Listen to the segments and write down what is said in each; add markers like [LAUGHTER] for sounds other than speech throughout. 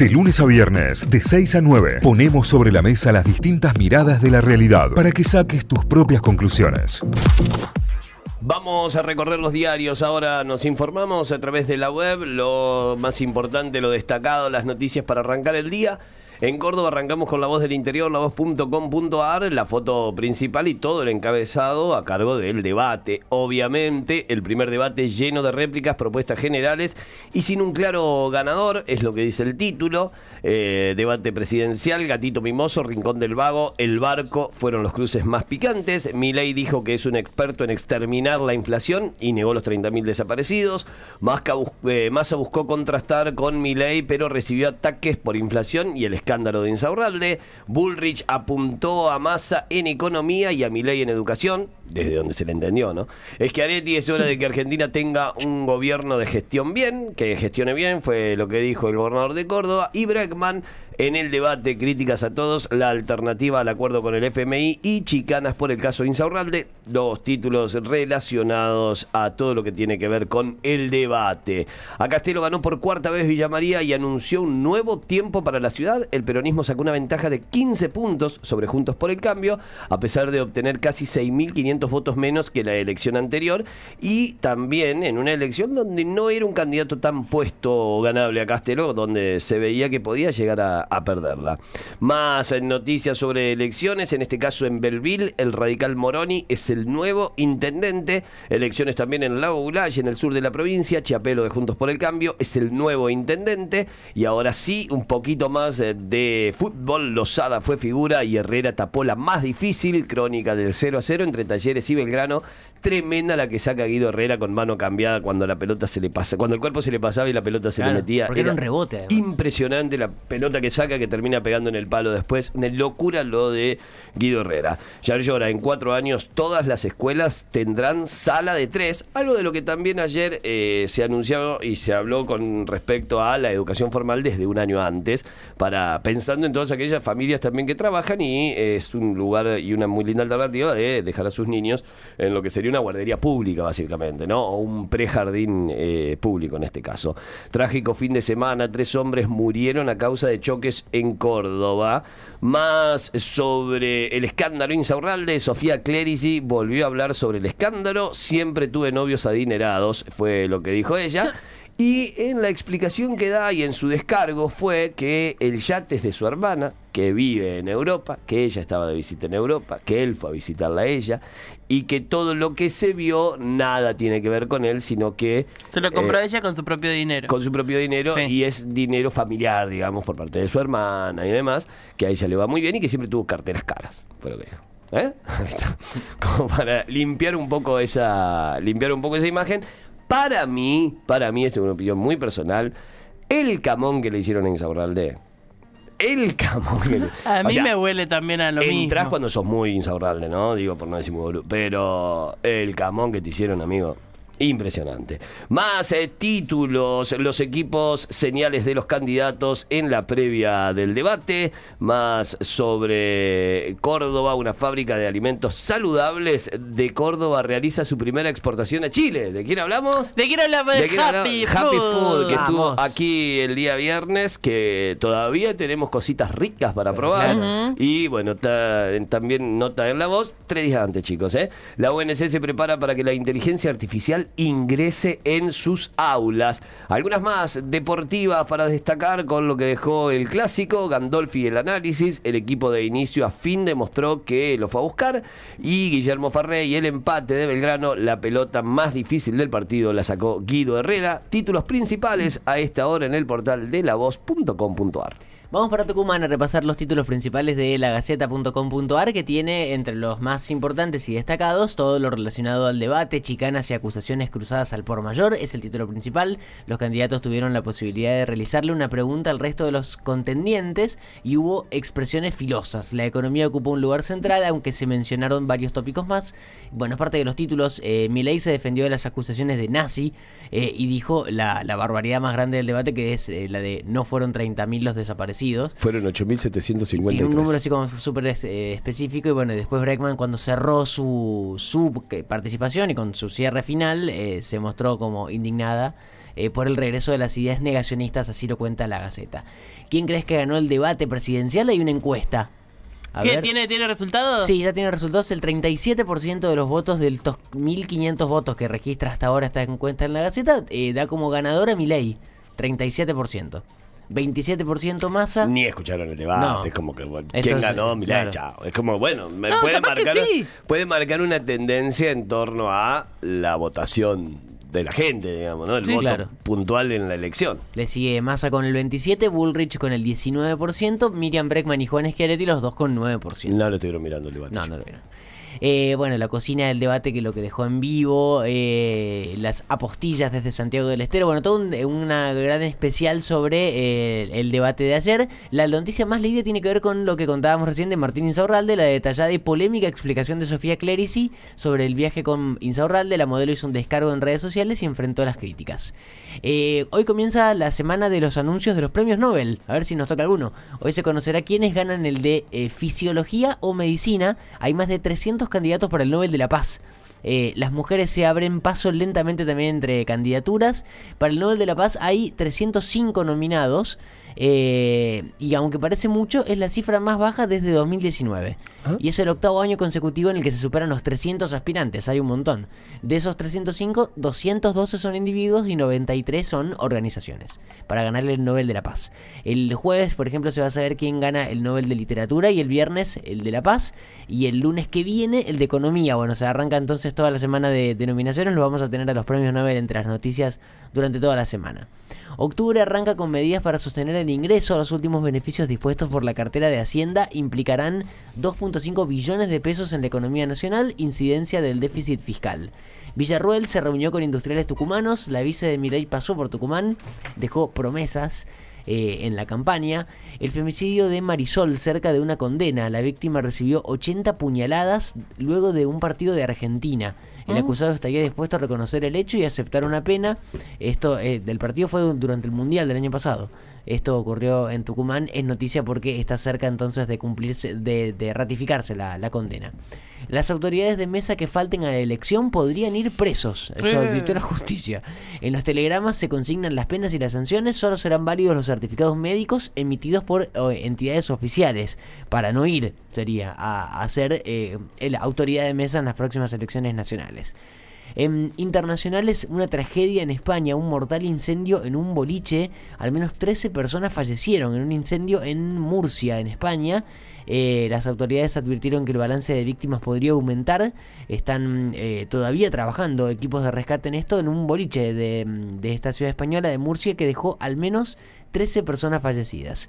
De lunes a viernes, de 6 a 9, ponemos sobre la mesa las distintas miradas de la realidad para que saques tus propias conclusiones. Vamos a recorrer los diarios. Ahora nos informamos a través de la web, lo más importante, lo destacado, las noticias para arrancar el día. En Córdoba arrancamos con la voz del interior, la voz.com.ar, la foto principal y todo el encabezado a cargo del debate. Obviamente, el primer debate lleno de réplicas, propuestas generales y sin un claro ganador, es lo que dice el título. Eh, debate presidencial, Gatito Mimoso, Rincón del Vago, El Barco fueron los cruces más picantes. Milei dijo que es un experto en exterminar la inflación y negó los 30.000 desaparecidos. Eh, Massa, buscó contrastar con Milei, pero recibió ataques por inflación y el escándalo de Insaurralde. Bullrich apuntó a Massa en economía y a Milei en educación, desde donde se le entendió, ¿no? Es que Aretti es hora de que Argentina tenga un gobierno de gestión bien, que gestione bien, fue lo que dijo el gobernador de Córdoba. Y en el debate críticas a todos, la alternativa al acuerdo con el FMI y chicanas por el caso Insaurralde, dos títulos relacionados a todo lo que tiene que ver con el debate. A Castelo ganó por cuarta vez Villa María y anunció un nuevo tiempo para la ciudad. El peronismo sacó una ventaja de 15 puntos sobre Juntos por el Cambio, a pesar de obtener casi 6.500 votos menos que la elección anterior y también en una elección donde no era un candidato tan puesto ganable a Castelo, donde se veía que podía llegar a, perderla. Más noticias sobre elecciones, en este caso en Belville, el radical Moroni es el nuevo intendente. Elecciones también en Lago Gulay, en el sur de la provincia. Chiapelo de Juntos por el Cambio es el nuevo intendente. Y ahora sí, un poquito más eh, de fútbol. Lozada fue figura y Herrera tapó la más difícil crónica del 0 a 0 entre Talleres y Belgrano. Tremenda la que saca Guido Herrera con mano cambiada cuando la pelota se le pasa, cuando el cuerpo se le pasaba y la pelota se le metía. Porque era, un rebote. Impresionante la pelota que saca que termina pegando en el palo después. Una locura lo de Guido Herrera. Ya llora, en cuatro años todas las escuelas tendrán sala de tres, algo de lo que también ayer eh, se anunció y se habló con respecto a la educación formal desde un año antes, para pensando en todas aquellas familias también que trabajan y es un lugar y una muy linda alternativa de dejar a sus niños en lo que sería una guardería pública básicamente, ¿no? O un prejardín eh, público en este caso. Trágico fin de semana, tres hombres murieron a causa de choques en Córdoba. Más sobre el escándalo Insaurralde, Sofía Clerici volvió a hablar sobre el escándalo. Siempre tuve novios adinerados, fue lo que dijo ella. [LAUGHS] Y en la explicación que da y en su descargo fue que el yate es de su hermana, que vive en Europa, que ella estaba de visita en Europa, que él fue a visitarla a ella, y que todo lo que se vio nada tiene que ver con él, sino que... Se lo compró eh, ella con su propio dinero. Con su propio dinero y es dinero familiar, digamos, por parte de su hermana y demás, que a ella le va muy bien y que siempre tuvo carteras caras, fue lo que dijo. ¿Eh? [LAUGHS] Como para limpiar un poco esa limpiar un poco esa imagen para mí, para mí, esto es una opinión muy personal, el camón que le hicieron en Insaurralde. El camón. Que [LAUGHS] A mí me huele también a lo mismo. Entrás cuando sos muy Insaurralde, ¿no? Digo, por no decir muy boludo. Pero el camón que te hicieron, amigo. Impresionante. Más eh, títulos, los equipos señales de los candidatos en la previa del debate. Más sobre Córdoba, una fábrica de alimentos saludables de Córdoba realiza su primera exportación a Chile. ¿De quién hablamos? ¿De quién hablamos? De, Happy, Food. que estuvo aquí el día viernes, que todavía tenemos cositas ricas para probar. Y bueno, también nota en la voz, tres días antes, chicos. ¿eh? La UNC se prepara para que la inteligencia artificial ingrese en sus aulas. Algunas más deportivas para destacar con lo que dejó el clásico, Gandolfi el análisis, el equipo de inicio a fin demostró que lo fue a buscar y Guillermo Farré y el empate de Belgrano, la pelota más difícil del partido la sacó Guido Herrera. Títulos principales a esta hora en el portal de la voz.com.ar. Vamos para Tucumán a repasar los títulos principales de lagaceta.com.ar que tiene entre los más importantes y destacados todo lo relacionado al debate, chicanas y acusaciones cruzadas al por mayor, es el título principal. Los candidatos tuvieron la posibilidad de realizarle una pregunta al resto de los contendientes y hubo expresiones filosas. La economía ocupó un lugar central, aunque se mencionaron varios tópicos más. Bueno, es parte de los títulos. Eh, Milei se defendió de las acusaciones de nazi eh, y dijo la, barbaridad más grande del debate que es eh, la de no fueron 30.000 los desaparecidos fueron 8.750. Tiene un número así como súper eh, específico y bueno, después Breckman cuando cerró su, su participación y con su cierre final eh, se mostró como indignada eh, por el regreso de las ideas negacionistas, así lo cuenta la Gaceta. ¿Quién crees que ganó el debate presidencial? Hay una encuesta. A ¿Qué? ver. ¿Tiene, ¿Tiene resultados? Sí, ya tiene resultados. El 37% de los votos del tos- 1.500 votos que registra hasta ahora esta encuesta en la Gaceta eh, da como ganadora Milei. 37%. 27% Massa. Ni escucharon el debate, No. es como que bueno, quién ganó, mirá, claro. chao. Es como, bueno, me No, puede marcar sí. puede marcar una tendencia en torno a la votación de la gente, digamos, ¿no? El Sí, voto claro. puntual en la elección. Le sigue Massa con el 27%, Bullrich con el 19%, Miriam Breckman y Juan Schiaretti los dos con 9%. No lo estuvieron mirando el debate. No, no lo vieron. Eh, bueno, la cocina del debate que lo que dejó en vivo, eh, las apostillas desde Santiago del Estero, bueno, todo un- una gran especial sobre eh, el debate de ayer. La noticia más leída tiene que ver con lo que contábamos recién de Martín Insaurralde, la detallada y polémica explicación de Sofía Clerici sobre el viaje con Insaurralde. La modelo hizo un descargo en redes sociales y enfrentó las críticas. Eh, hoy comienza la semana de los anuncios de los premios Nobel. A ver si nos toca alguno. Hoy se conocerá quiénes ganan el de Fisiología o Medicina. Hay más de 300 candidatos para el Nobel de la Paz. Eh, las mujeres se abren paso lentamente también entre candidaturas. Para el Nobel de la Paz hay 305 nominados. Eh, y aunque parece mucho, es la cifra más baja desde 2019. Y es el octavo año consecutivo en el que se superan los 300 aspirantes. Hay un montón. De esos 305, 212 son individuos y 93 son organizaciones. Para ganar el Nobel de la Paz. El jueves, por ejemplo, se va a saber quién gana el Nobel de Literatura. Y el viernes el de la Paz. Y el lunes que viene el de Economía. Bueno, se arranca entonces toda la semana de, de nominaciones. Lo vamos a tener a los premios Nobel entre las noticias durante toda la semana. Octubre arranca con medidas para sostener el ingreso. Los últimos beneficios dispuestos por la cartera de Hacienda implicarán 2.5 billones de pesos en la economía nacional, incidencia del déficit fiscal. Villarruel se reunió con industriales tucumanos, la vice de Milei pasó por Tucumán, dejó promesas eh, en la campaña. El femicidio de Marisol cerca de una condena. La víctima recibió 80 puñaladas luego de un partido de Argentina. El acusado estaría dispuesto a reconocer el hecho y aceptar una pena. Esto eh, del partido fue du- durante el Mundial del año pasado. Esto ocurrió en Tucumán. Es noticia porque está cerca entonces de cumplirse, de, de ratificarse la, la condena. Las autoridades de mesa que falten a la elección podrían ir presos. Eso Eh. advirtió la justicia. En los telegramas se consignan las penas y las sanciones. Solo serán válidos los certificados médicos emitidos por entidades oficiales. Para no ir, sería, a, a ser eh, el- autoridad de mesa en las próximas elecciones nacionales. En internacionales, una tragedia en España, un mortal incendio en un boliche. Al menos 13 personas fallecieron en un incendio en Murcia, en España. Eh, las autoridades advirtieron que el balance de víctimas podría aumentar. Están eh, todavía trabajando equipos de rescate en esto, en un boliche de, de esta ciudad española de Murcia que dejó al menos 13 personas fallecidas.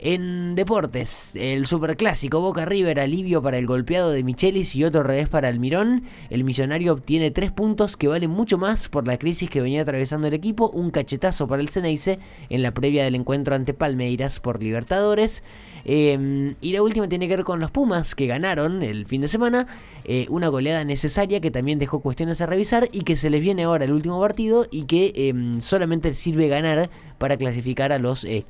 En deportes, el superclásico Boca River alivio para el golpeado de Michelis y otro revés para Almirón. El millonario obtiene tres puntos que valen mucho más por la crisis que venía atravesando el equipo. Un cachetazo para el Ceneice en la previa del encuentro ante Palmeiras por Libertadores. Eh, y la última tiene que ver con los Pumas que ganaron el fin de semana. Eh, una goleada necesaria que también dejó cuestiones a revisar y que se les viene ahora el último partido y que eh, solamente sirve ganar para clasificar a los eh,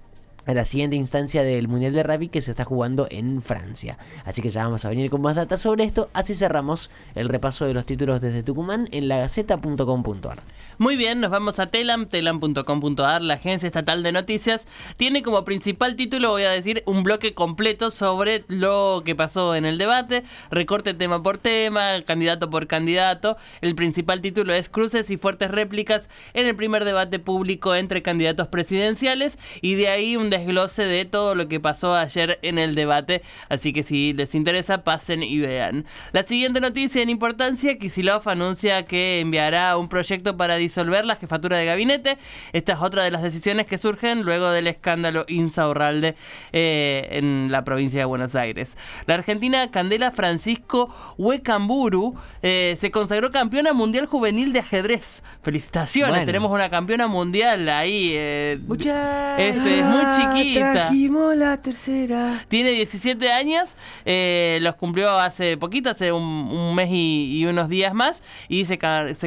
a la siguiente instancia del Mundial de Rugby que se está jugando en Francia. Así que ya vamos a venir con más datos sobre esto. Así cerramos el repaso de los títulos desde Tucumán en lagaceta.com.ar. Muy bien, nos vamos a Telam, telam.com.ar, la agencia estatal de noticias. Tiene como principal título, voy a decir, un bloque completo sobre lo que pasó en el debate, recorte tema por tema, candidato por candidato. El principal título es Cruces y fuertes réplicas en el primer debate público entre candidatos presidenciales y de ahí un desglose de todo lo que pasó ayer en el debate. Así que si les interesa, pasen y vean. La siguiente noticia en importancia, Kisilov anuncia que enviará un proyecto para disolver la jefatura de gabinete. Esta es otra de las decisiones que surgen luego del escándalo Insaurralde eh, en la provincia de Buenos Aires. La argentina Candela Francisco Huecamburu eh, se consagró campeona mundial juvenil de ajedrez. Felicitaciones, Bueno. tenemos una campeona mundial ahí. eh, Muchas es, es muy chiquita chiquita. Trajimos la tercera. Tiene 17 años, eh, los cumplió hace poquito, hace un, un mes y, y unos días más, y se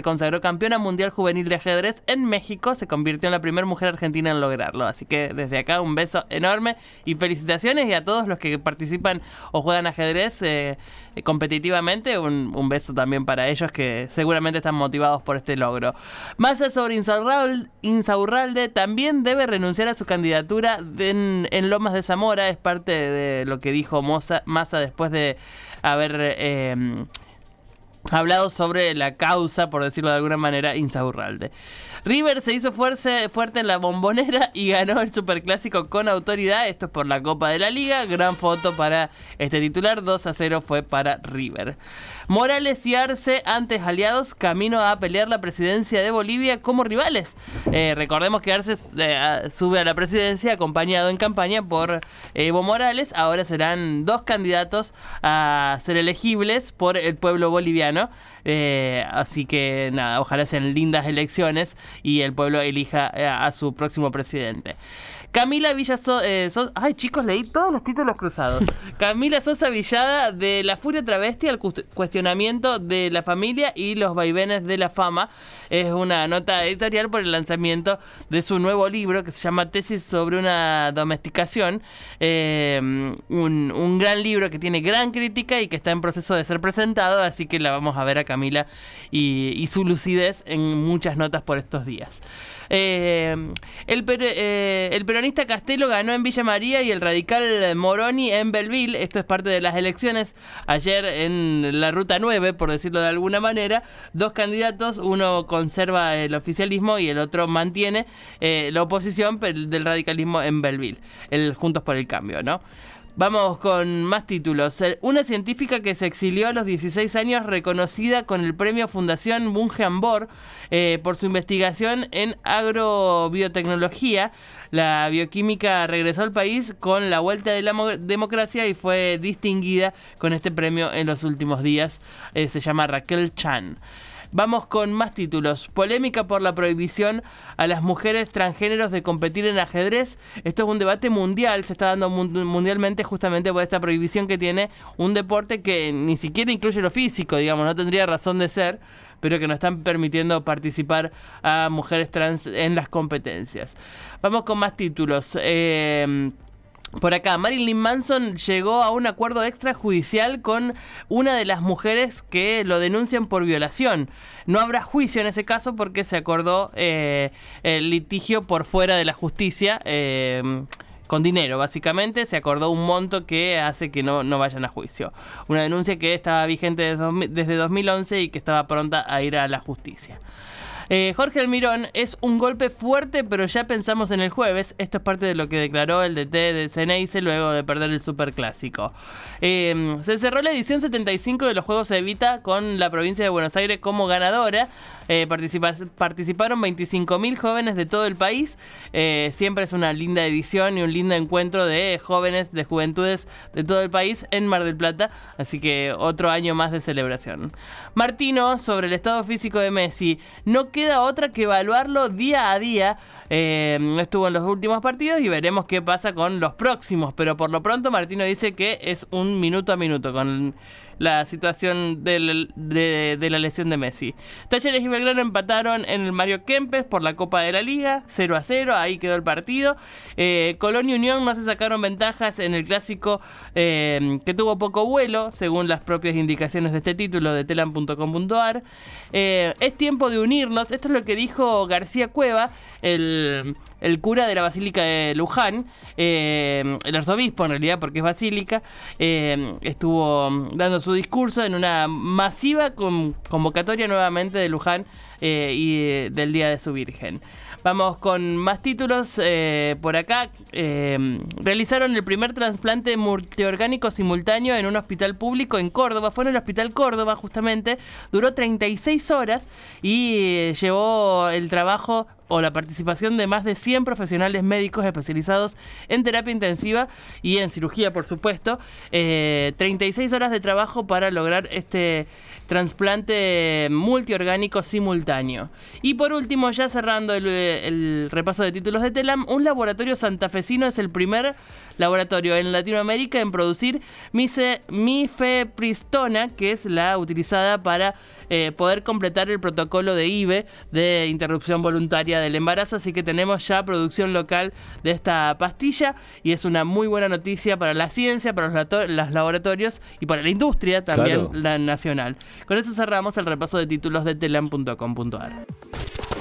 consagró campeona mundial juvenil de ajedrez en México, se convirtió en la primera mujer argentina en lograrlo. Así que desde acá un beso enorme y felicitaciones y a todos los que participan o juegan ajedrez eh, eh, competitivamente, un, un beso también para ellos que seguramente están motivados por este logro. Massa sobre Insaurral- Insaurralde también debe renunciar a su candidatura en, en Lomas de Zamora, es parte de lo que dijo Massa después de haber... eh, hablado sobre la causa, por decirlo de alguna manera, Insaurralde. River se hizo fuerce- fuerte en la bombonera y ganó el superclásico con autoridad. Esto es por la Copa de la Liga. Gran foto para este titular. 2 a 0 fue para River. Morales y Arce, antes aliados, camino a pelear la presidencia de Bolivia como rivales. Eh, recordemos que Arce eh, sube a la presidencia acompañado en campaña por Evo Morales. Ahora serán dos candidatos a ser elegibles por el pueblo boliviano. Eh, así que nada, ojalá sean lindas elecciones y el pueblo elija eh, a su próximo presidente. Camila Villa So- eh, So- Ay, chicos, leí todos los títulos cruzados. [LAUGHS] Camila Sosa Villada de La Furia Travesti al cuestionamiento de la familia y los vaivenes de la fama. Es una nota editorial por el lanzamiento de su nuevo libro que se llama Tesis sobre una domesticación. Eh, un, un gran libro que tiene gran crítica y que está en proceso de ser presentado, así que la vamos a ver a Camila y, y su lucidez en muchas notas por estos días. Eh, el, per- eh, el peronista Castelo ganó en Villa María y el radical Moroni en Belleville. Esto es parte de las elecciones. Ayer en la ruta 9, por decirlo de alguna manera, dos candidatos, uno conserva el oficialismo y el otro mantiene eh, la oposición del radicalismo en Belleville. El Juntos por el Cambio, ¿no? Vamos con más títulos. Eh, Una científica que se exilió a los 16 años reconocida con el premio Fundación Bunge Ambor eh, por su investigación en agrobiotecnología. La bioquímica regresó al país con la vuelta de la mo- democracia y fue distinguida con este premio en los últimos días. Eh, se llama Raquel Chan. Vamos con más títulos. Polémica por la prohibición a las mujeres transgéneros de competir en ajedrez. Esto es un debate mundial, se está dando mun- mundialmente justamente por esta prohibición que tiene un deporte que ni siquiera incluye lo físico, digamos, no tendría razón de ser, pero que no están permitiendo participar a mujeres trans en las competencias. Vamos con más títulos. Eh, por acá, Marilyn Manson llegó a un acuerdo extrajudicial con una de las mujeres que lo denuncian por violación. No habrá juicio en ese caso porque se acordó eh, el litigio por fuera de la justicia. eh, con dinero, básicamente, se acordó un monto que hace que no, no vayan a juicio. Una denuncia que estaba vigente desde, 2000 desde 2011 y que estaba pronta a ir a la justicia. Eh, Jorge Almirón es un golpe fuerte, pero ya pensamos en el jueves. Esto es parte de lo que declaró el DT de Ceneice luego de perder el Superclásico. Eh, se cerró la edición 75 de los Juegos Evita con la provincia de Buenos Aires como ganadora. Eh, participa- participaron 25.000 jóvenes de todo el país. Eh, siempre es una linda edición y un lindo encuentro de jóvenes, de juventudes de todo el país en Mar del Plata. Así que otro año más de celebración. Martino, sobre el estado físico de Messi. No queda otra que evaluarlo día a día. Eh, estuvo en los últimos partidos y veremos qué pasa con los próximos. Pero por lo pronto Martino dice que es un minuto a minuto con la situación de, la lesión de Messi. Talleres y Belgrano empataron en el Mario Kempes por la Copa de la Liga, 0 a 0, ahí quedó el partido. Eh, Colón y Unión no se sacaron ventajas en el clásico eh, que tuvo poco vuelo, según las propias indicaciones de este título de telam.com.ar. Eh, es tiempo de unirnos, esto es lo que dijo García Cueva, el, cura de la Basílica de Luján, eh, el arzobispo en realidad, porque es basílica, estuvo dando su discurso en una masiva con- convocatoria nuevamente de Luján eh, y eh, del Día de su Virgen. Vamos con más títulos eh, por acá. Eh, realizaron el primer trasplante multiorgánico simultáneo en un hospital público en Córdoba. Fue en el Hospital Córdoba justamente. Duró 36 horas y eh, llevó el trabajo o la participación de más de 100 profesionales médicos especializados en terapia intensiva y en cirugía, por supuesto. 36 horas de trabajo para lograr este trasplante multiorgánico simultáneo. Y por último, ya cerrando el, repaso de títulos de TELAM, un laboratorio santafesino es el primer laboratorio en Latinoamérica en producir mifepristona, que es la utilizada para eh, poder completar el protocolo de IBE de interrupción voluntaria del embarazo. Así que tenemos ya producción local de esta pastilla y es una muy buena noticia para la ciencia, para los, laboratorios y para la industria también la nacional. Con eso cerramos el repaso de títulos de telam.com.ar.